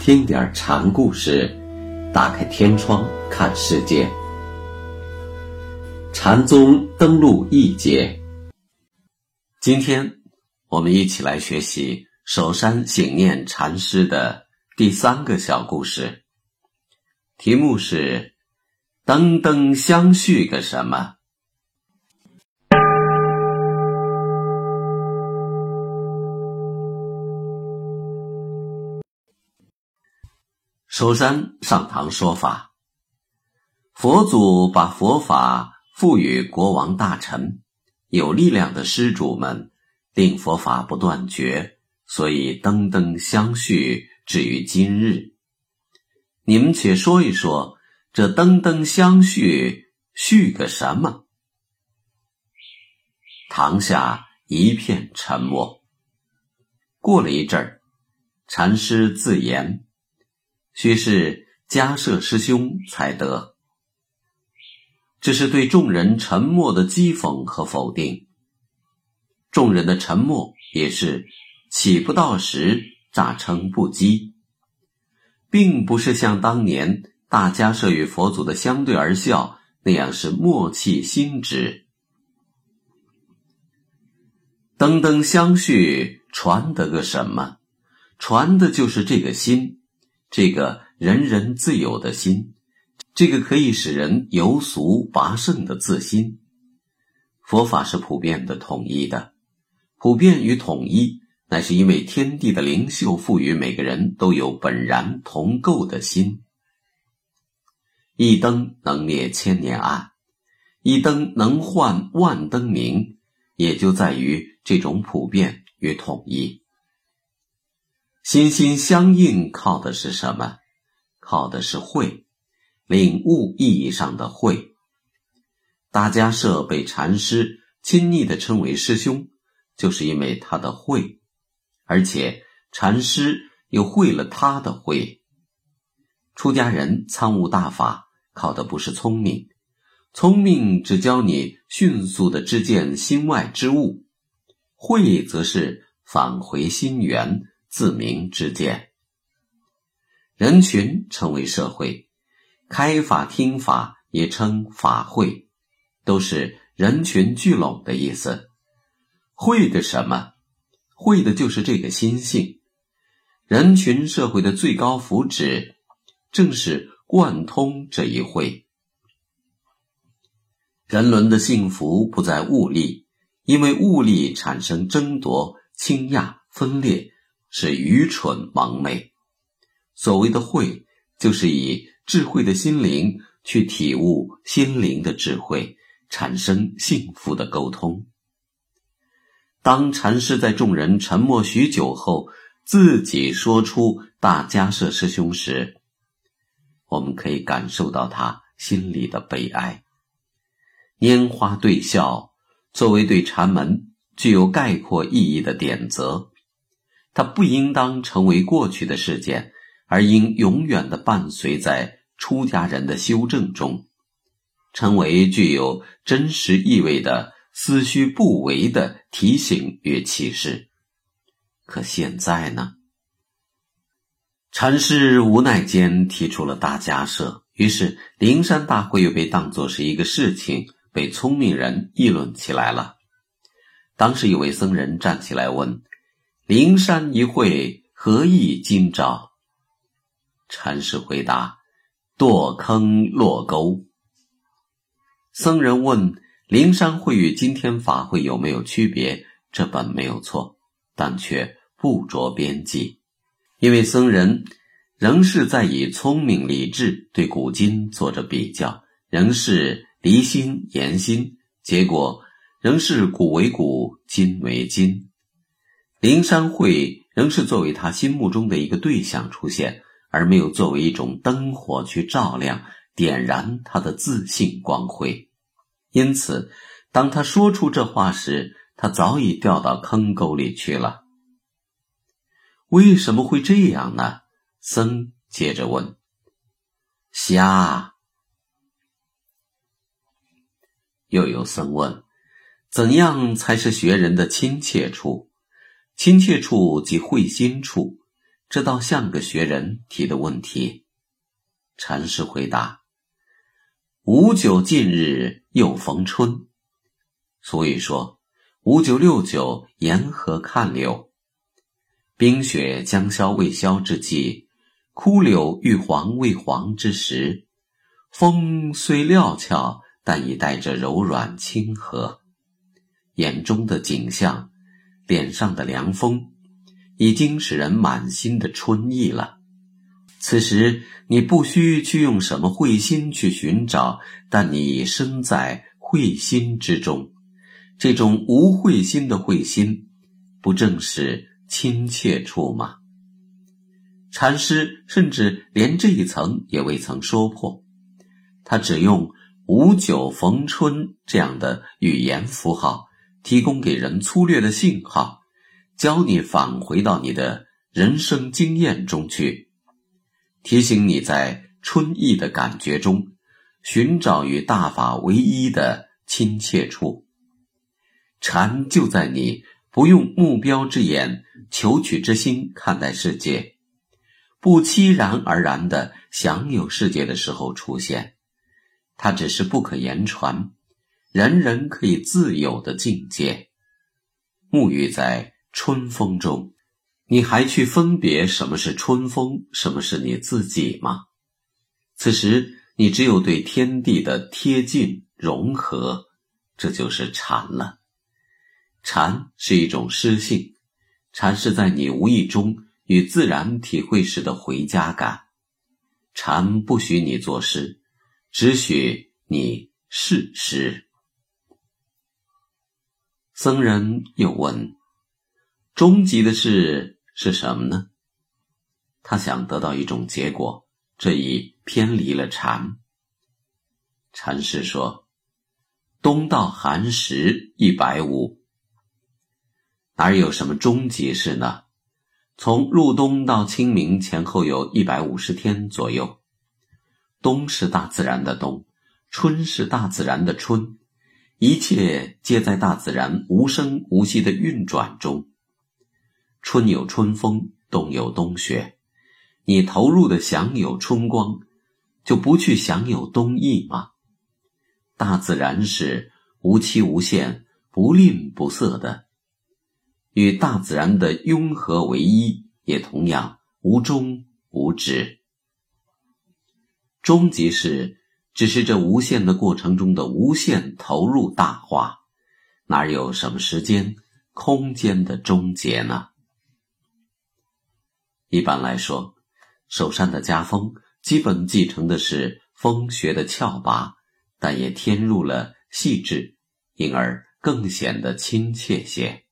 听点禅故事，打开天窗看世界。禅宗登陆一节，今天我们一起来学习首山醒念禅师的第三个小故事，题目是“登登相续个什么”。首山上堂说法，佛祖把佛法赋予国王大臣，有力量的施主们，令佛法不断绝，所以灯灯相续至于今日。你们且说一说，这灯灯相续续个什么？堂下一片沉默。过了一阵儿，禅师自言。须是迦摄师兄才得。这是对众人沉默的讥讽和否定。众人的沉默也是起不到时，诈称不羁，并不是像当年大迦摄与佛祖的相对而笑那样是默契心直。灯灯相续，传得个什么？传的就是这个心。这个人人自有的心，这个可以使人由俗拔圣的自心，佛法是普遍的、统一的。普遍与统一，乃是因为天地的灵秀赋予每个人都有本然同构的心。一灯能灭千年暗，一灯能换万灯明，也就在于这种普遍与统一。心心相印，靠的是什么？靠的是慧，领悟意义上的慧。大家舍被禅师亲昵的称为师兄，就是因为他的慧，而且禅师又会了他的慧。出家人参悟大法，靠的不是聪明，聪明只教你迅速的知见心外之物，慧则是返回心源。自明之见，人群称为社会，开法听法也称法会，都是人群聚拢的意思。会的什么？会的就是这个心性。人群社会的最高福祉，正是贯通这一会。人伦的幸福不在物力，因为物力产生争夺、倾轧、分裂。是愚蠢盲昧。所谓的慧，就是以智慧的心灵去体悟心灵的智慧，产生幸福的沟通。当禅师在众人沉默许久后，自己说出“大迦摄师兄”时，我们可以感受到他心里的悲哀。拈花对笑，作为对禅门具有概括意义的点则。它不应当成为过去的事件，而应永远的伴随在出家人的修正中，成为具有真实意味的思绪不为的提醒与启示。可现在呢？禅师无奈间提出了大家设，于是灵山大会又被当作是一个事情，被聪明人议论起来了。当时有位僧人站起来问。灵山一会何意今朝？禅师回答：“堕坑落沟。”僧人问：“灵山会与今天法会有没有区别？”这本没有错，但却不着边际，因为僧人仍是在以聪明理智对古今做着比较，仍是离心言心，结果仍是古为古，今为今。灵山会仍是作为他心目中的一个对象出现，而没有作为一种灯火去照亮、点燃他的自信光辉。因此，当他说出这话时，他早已掉到坑沟里去了。为什么会这样呢？僧接着问：“瞎。”又有僧问：“怎样才是学人的亲切处？”亲切处即会心处，这倒像个学人提的问题。禅师回答：“五九近日又逢春，所以说五九六九沿河看柳，冰雪将消未消之际，枯柳欲黄未黄之时，风虽料峭，但已带着柔软亲和。眼中的景象，脸上的凉风。”已经使人满心的春意了。此时你不需去用什么慧心去寻找，但你身在慧心之中。这种无慧心的慧心，不正是亲切处吗？禅师甚至连这一层也未曾说破，他只用“五九逢春”这样的语言符号，提供给人粗略的信号。教你返回到你的人生经验中去，提醒你在春意的感觉中寻找与大法唯一的亲切处。禅就在你不用目标之眼、求取之心看待世界，不期然而然的享有世界的时候出现。它只是不可言传、人人可以自由的境界。沐浴在。春风中，你还去分别什么是春风，什么是你自己吗？此时，你只有对天地的贴近融合，这就是禅了。禅是一种诗性，禅是在你无意中与自然体会时的回家感。禅不许你作诗，只许你是诗。僧人又问。终极的事是什么呢？他想得到一种结果，这已偏离了禅。禅师说：“冬到寒食一百五，哪有什么终极事呢？从入冬到清明前后有一百五十天左右。冬是大自然的冬，春是大自然的春，一切皆在大自然无声无息的运转中。”春有春风，冬有冬雪，你投入的享有春光，就不去享有冬意吗？大自然是无期无限、不吝不色的，与大自然的拥合为一，也同样无终无止。终极是只是这无限的过程中的无限投入大化，哪有什么时间、空间的终结呢？一般来说，首山的家风基本继承的是风学的峭拔，但也添入了细致，因而更显得亲切些。